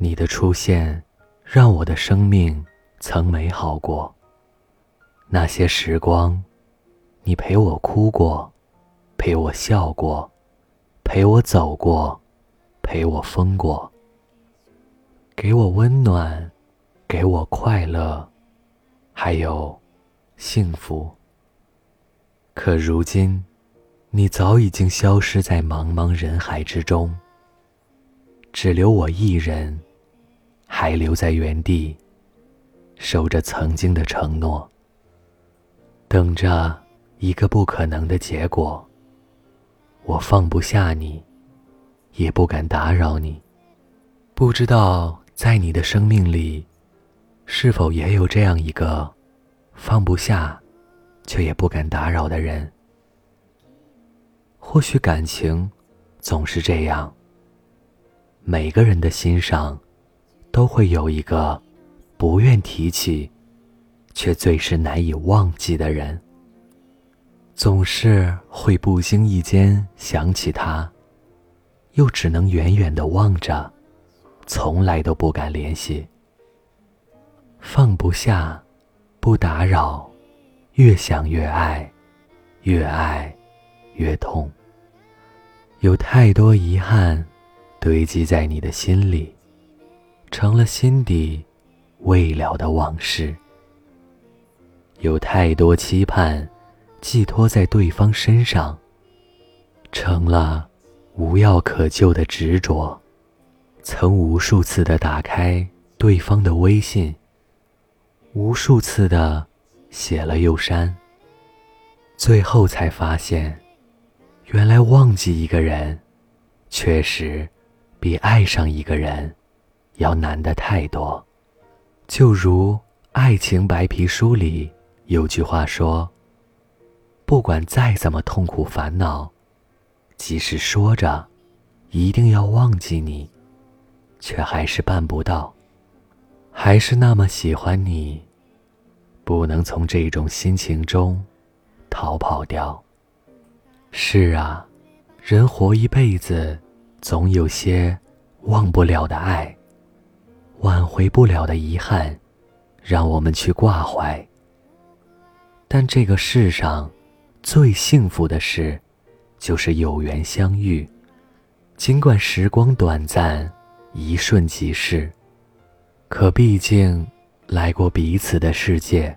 你的出现，让我的生命曾美好过。那些时光，你陪我哭过，陪我笑过，陪我走过，陪我疯过，给我温暖，给我快乐，还有幸福。可如今，你早已经消失在茫茫人海之中，只留我一人，还留在原地，守着曾经的承诺，等着一个不可能的结果。我放不下你，也不敢打扰你。不知道在你的生命里，是否也有这样一个放不下？却也不敢打扰的人，或许感情总是这样。每个人的心上，都会有一个不愿提起，却最是难以忘记的人。总是会不经意间想起他，又只能远远的望着，从来都不敢联系。放不下，不打扰。越想越爱，越爱越痛。有太多遗憾堆积在你的心里，成了心底未了的往事。有太多期盼寄托在对方身上，成了无药可救的执着。曾无数次的打开对方的微信，无数次的。写了又删，最后才发现，原来忘记一个人，确实比爱上一个人要难的太多。就如《爱情白皮书》里有句话说：“不管再怎么痛苦烦恼，即使说着一定要忘记你，却还是办不到，还是那么喜欢你。”不能从这种心情中逃跑掉。是啊，人活一辈子，总有些忘不了的爱，挽回不了的遗憾，让我们去挂怀。但这个世上最幸福的事，就是有缘相遇。尽管时光短暂，一瞬即逝，可毕竟。来过彼此的世界，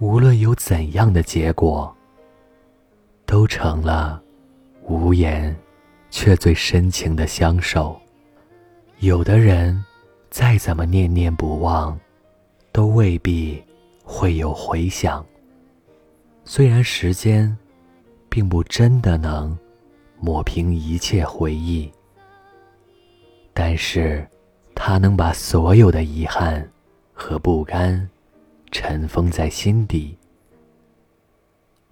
无论有怎样的结果，都成了无言却最深情的相守。有的人，再怎么念念不忘，都未必会有回响。虽然时间，并不真的能抹平一切回忆，但是，它能把所有的遗憾。和不甘，尘封在心底，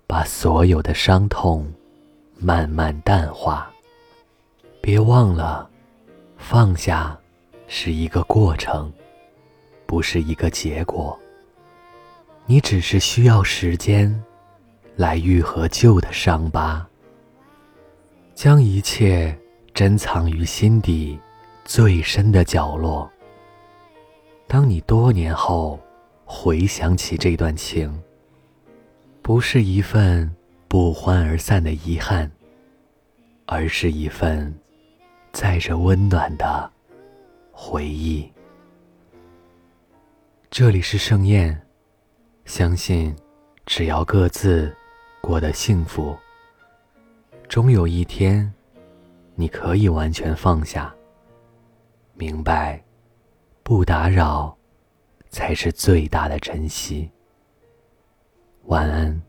把所有的伤痛慢慢淡化。别忘了，放下是一个过程，不是一个结果。你只是需要时间来愈合旧的伤疤，将一切珍藏于心底最深的角落。当你多年后回想起这段情，不是一份不欢而散的遗憾，而是一份载着温暖的回忆。这里是盛宴，相信只要各自过得幸福，终有一天你可以完全放下，明白。不打扰，才是最大的珍惜。晚安。